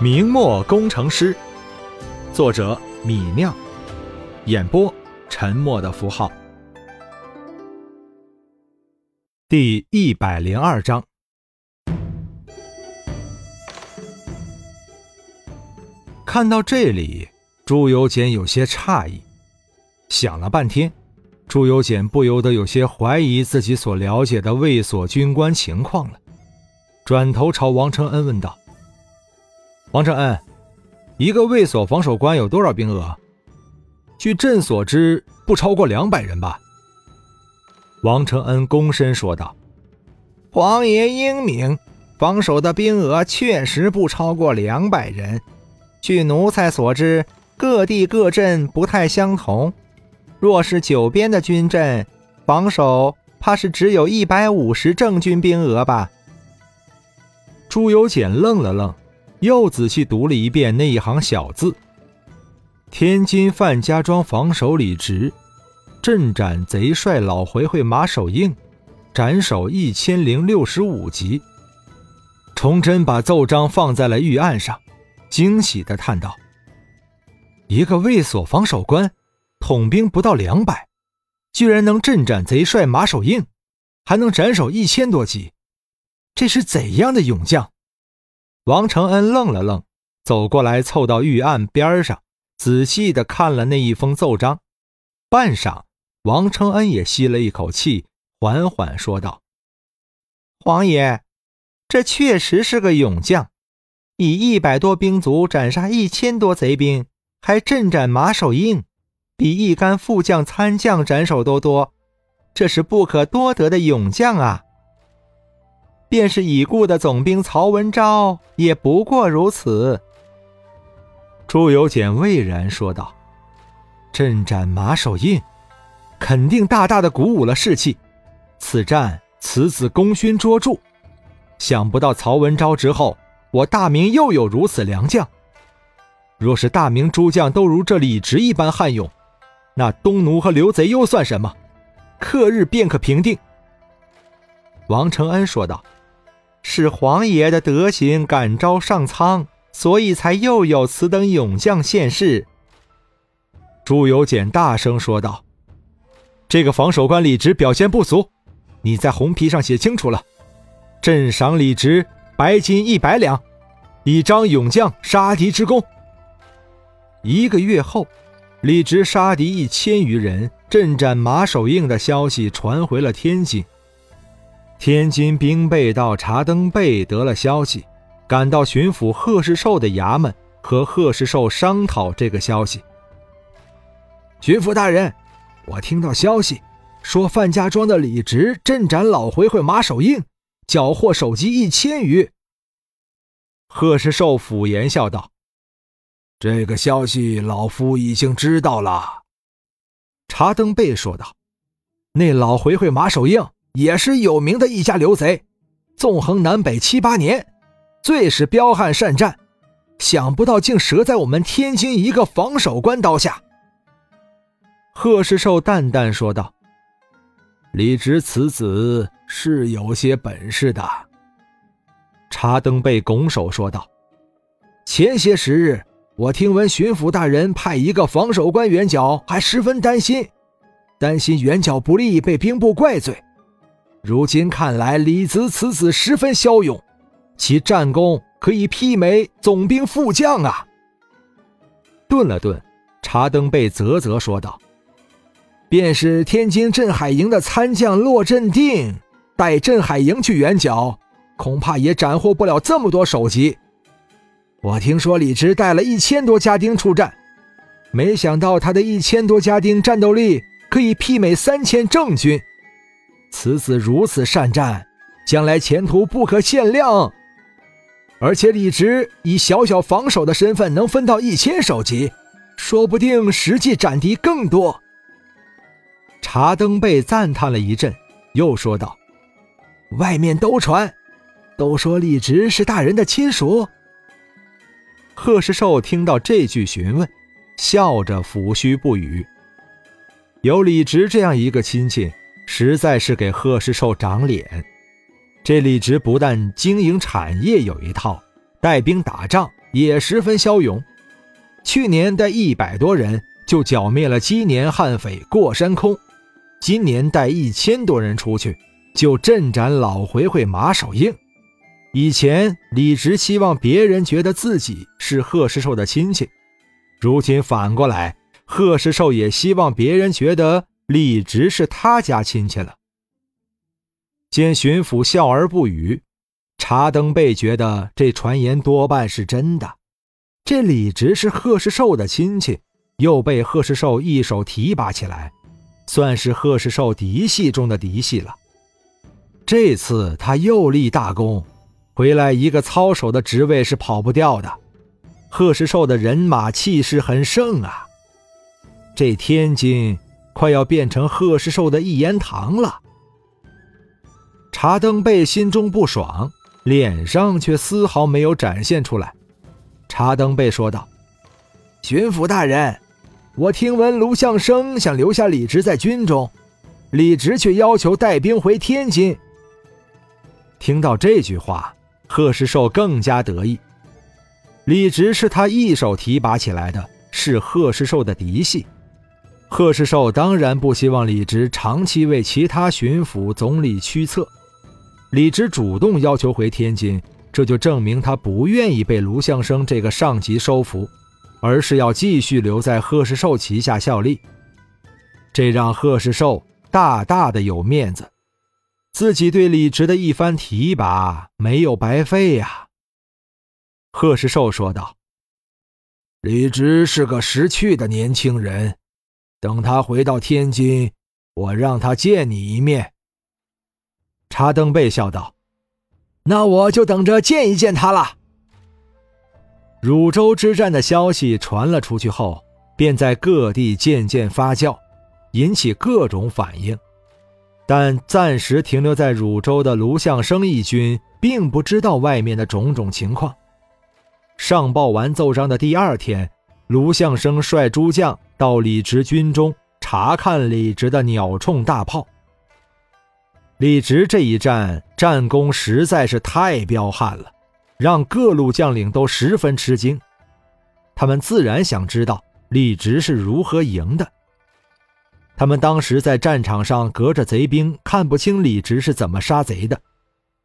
明末工程师，作者米酿，演播沉默的符号。第一百零二章，看到这里，朱由检有些诧异，想了半天，朱由检不由得有些怀疑自己所了解的卫所军官情况了，转头朝王承恩问道。王承恩，一个卫所防守官有多少兵额？据朕所知，不超过两百人吧。王承恩躬身说道：“皇爷英明，防守的兵额确实不超过两百人。据奴才所知，各地各镇不太相同。若是九边的军镇，防守怕是只有一百五十正军兵额吧。”朱由检愣了愣。又仔细读了一遍那一行小字：“天津范家庄防守李直，镇斩贼帅老回回马守应，斩首一千零六十五级。”崇祯把奏章放在了御案上，惊喜的叹道：“一个卫所防守官，统兵不到两百，居然能镇斩贼帅马守应，还能斩首一千多级，这是怎样的勇将？”王承恩愣了愣，走过来，凑到御案边上，仔细的看了那一封奏章。半晌，王承恩也吸了一口气，缓缓说道：“皇爷，这确实是个勇将，以一百多兵卒斩杀一千多贼兵，还镇斩马守印，比一干副将、参将斩首都多，这是不可多得的勇将啊！”便是已故的总兵曹文昭，也不过如此。朱由检蔚然说道：“镇斩马首印，肯定大大的鼓舞了士气。此战此子功勋卓著，想不到曹文昭之后，我大明又有如此良将。若是大明诸将都如这李直一般悍勇，那东奴和刘贼又算什么？克日便可平定。”王承恩说道。是皇爷的德行感召上苍，所以才又有此等勇将现世。朱由检大声说道：“这个防守官李直表现不俗，你在红皮上写清楚了，朕赏李直白金一百两，以彰勇将杀敌之功。”一个月后，李直杀敌一千余人，镇斩马守应的消息传回了天津。天津兵备道查登贝得了消息，赶到巡抚贺世寿的衙门，和贺世寿商讨这个消息。巡抚大人，我听到消息，说范家庄的李直镇斩老回回马守应，缴获首级一千余。贺世寿抚言笑道：“这个消息，老夫已经知道了。”查登贝说道：“那老回回马守应。”也是有名的一家刘贼，纵横南北七八年，最是彪悍善战，想不到竟折在我们天津一个防守官刀下。贺世寿淡淡说道：“李直此子是有些本事的。”查登贝拱手说道：“前些时日，我听闻巡抚大人派一个防守官援剿，还十分担心，担心援剿不利，被兵部怪罪。”如今看来，李子此子十分骁勇，其战功可以媲美总兵副将啊！顿了顿，查登贝啧啧说道：“便是天津镇海营的参将骆振定，带镇海营去援剿，恐怕也斩获不了这么多首级。我听说李直带了一千多家丁出战，没想到他的一千多家丁战斗力可以媲美三千正军。”此子如此善战，将来前途不可限量。而且李直以小小防守的身份能分到一千首级，说不定实际斩敌更多。查登被赞叹了一阵，又说道：“外面都传，都说李直是大人的亲属。”贺世寿听到这句询问，笑着抚须不语。有李直这样一个亲戚。实在是给贺世寿长脸。这李直不但经营产业有一套，带兵打仗也十分骁勇。去年带一百多人就剿灭了鸡年悍匪过山空，今年带一千多人出去就镇斩老回回马守应。以前李直希望别人觉得自己是贺世寿的亲戚，如今反过来，贺世寿也希望别人觉得李直是他家亲戚了。见巡抚笑而不语，查登贝觉得这传言多半是真的。这李直是贺世寿的亲戚，又被贺世寿一手提拔起来，算是贺世寿嫡系中的嫡系了。这次他又立大功。回来一个操守的职位是跑不掉的，贺世寿的人马气势很盛啊，这天津快要变成贺世寿的一言堂了。查登贝心中不爽，脸上却丝毫没有展现出来。查登贝说道：“巡抚大人，我听闻卢相生想留下李直在军中，李直却要求带兵回天津。”听到这句话。贺世寿更加得意，李直是他一手提拔起来的，是贺世寿的嫡系。贺世寿当然不希望李直长期为其他巡抚、总理驱策。李直主动要求回天津，这就证明他不愿意被卢相生这个上级收服，而是要继续留在贺世寿旗下效力。这让贺世寿大大的有面子。自己对李直的一番提拔没有白费呀。贺世寿说道：“李直是个识趣的年轻人，等他回到天津，我让他见你一面。”查登贝笑道：“那我就等着见一见他了。”汝州之战的消息传了出去后，便在各地渐渐发酵，引起各种反应。但暂时停留在汝州的卢相生义军，并不知道外面的种种情况。上报完奏章的第二天，卢相生率诸将到李直军中查看李直的鸟铳大炮。李直这一战战功实在是太彪悍了，让各路将领都十分吃惊。他们自然想知道李直是如何赢的。他们当时在战场上隔着贼兵，看不清李直是怎么杀贼的。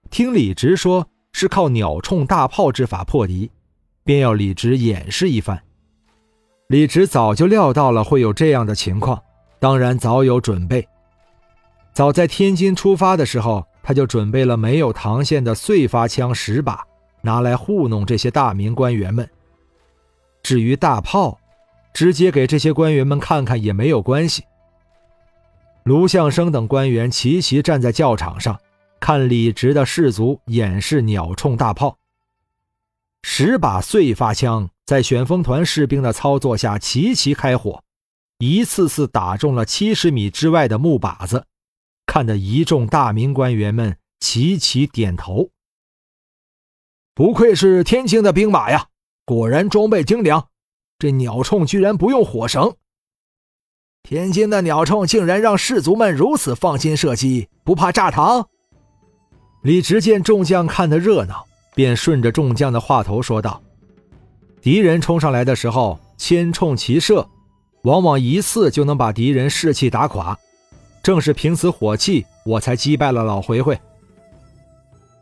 听李直说是靠鸟铳大炮之法破敌，便要李直演示一番。李直早就料到了会有这样的情况，当然早有准备。早在天津出发的时候，他就准备了没有膛线的碎发枪十把，拿来糊弄这些大明官员们。至于大炮，直接给这些官员们看看也没有关系。卢相生等官员齐齐站在教场上，看李直的士卒演示鸟铳大炮。十把碎发枪在旋风团士兵的操作下齐齐开火，一次次打中了七十米之外的木靶子，看得一众大明官员们齐齐点头。不愧是天津的兵马呀，果然装备精良。这鸟铳居然不用火绳。天津的鸟铳竟然让士卒们如此放心射击，不怕炸膛。李直见众将看得热闹，便顺着众将的话头说道：“敌人冲上来的时候，千铳齐射，往往一次就能把敌人士气打垮。正是凭此火气，我才击败了老回回。”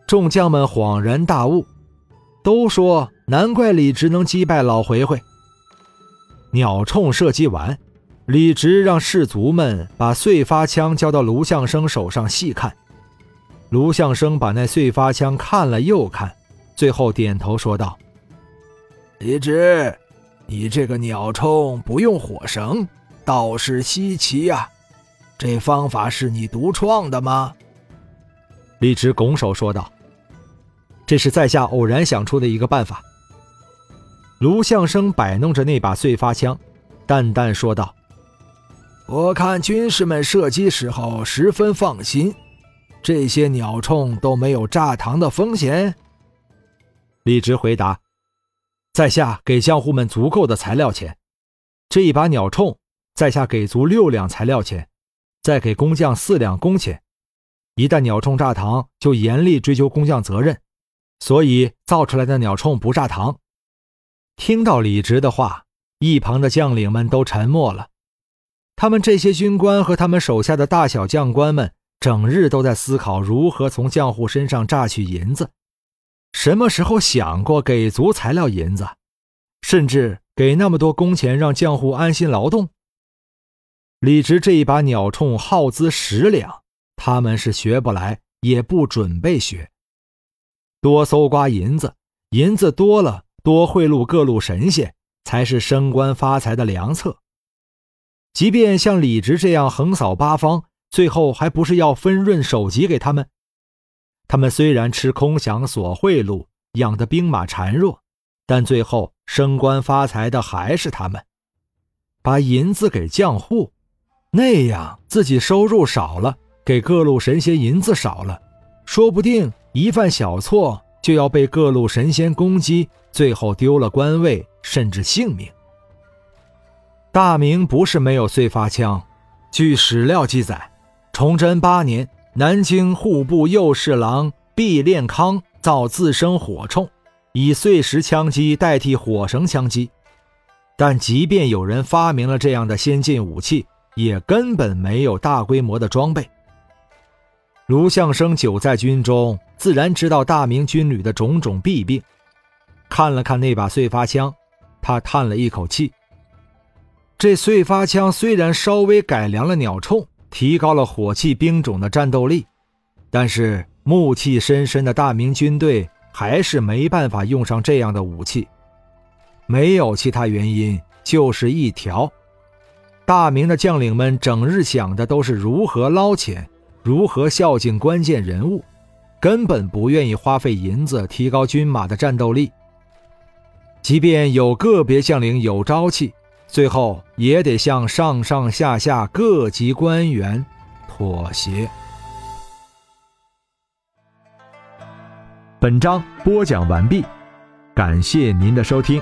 众将们恍然大悟，都说：“难怪李直能击败老回回。”鸟铳射击完。李直让士卒们把碎发枪交到卢相生手上细看，卢相生把那碎发枪看了又看，最后点头说道：“李直，你这个鸟铳不用火绳，倒是稀奇呀！这方法是你独创的吗？”李直拱手说道：“这是在下偶然想出的一个办法。”卢相生摆弄着那把碎发枪，淡淡说道。我看军士们射击时候十分放心，这些鸟铳都没有炸膛的风险。李直回答：“在下给将户们足够的材料钱，这一把鸟铳，在下给足六两材料钱，再给工匠四两工钱。一旦鸟铳炸膛，就严厉追究工匠责任。所以造出来的鸟铳不炸膛。听到李直的话，一旁的将领们都沉默了。他们这些军官和他们手下的大小将官们，整日都在思考如何从将户身上榨取银子。什么时候想过给足材料银子，甚至给那么多工钱让将户安心劳动？李直这一把鸟铳耗资十两，他们是学不来，也不准备学。多搜刮银子，银子多了，多贿赂各路神仙，才是升官发财的良策。即便像李直这样横扫八方，最后还不是要分润首级给他们？他们虽然吃空饷索贿赂，养的兵马孱弱，但最后升官发财的还是他们。把银子给匠户，那样自己收入少了，给各路神仙银子少了，说不定。一犯小错就要被各路神仙攻击，最后丢了官位，甚至性命。大明不是没有碎发枪，据史料记载，崇祯八年，南京户部右侍郎毕炼康造自生火铳，以碎石枪击代替火绳枪击。但即便有人发明了这样的先进武器，也根本没有大规模的装备。卢相生久在军中。自然知道大明军旅的种种弊病，看了看那把燧发枪，他叹了一口气。这燧发枪虽然稍微改良了鸟铳，提高了火器兵种的战斗力，但是暮气深深的大明军队还是没办法用上这样的武器。没有其他原因，就是一条：大明的将领们整日想的都是如何捞钱，如何孝敬关键人物。根本不愿意花费银子提高军马的战斗力，即便有个别将领有朝气，最后也得向上上下下各级官员妥协。本章播讲完毕，感谢您的收听。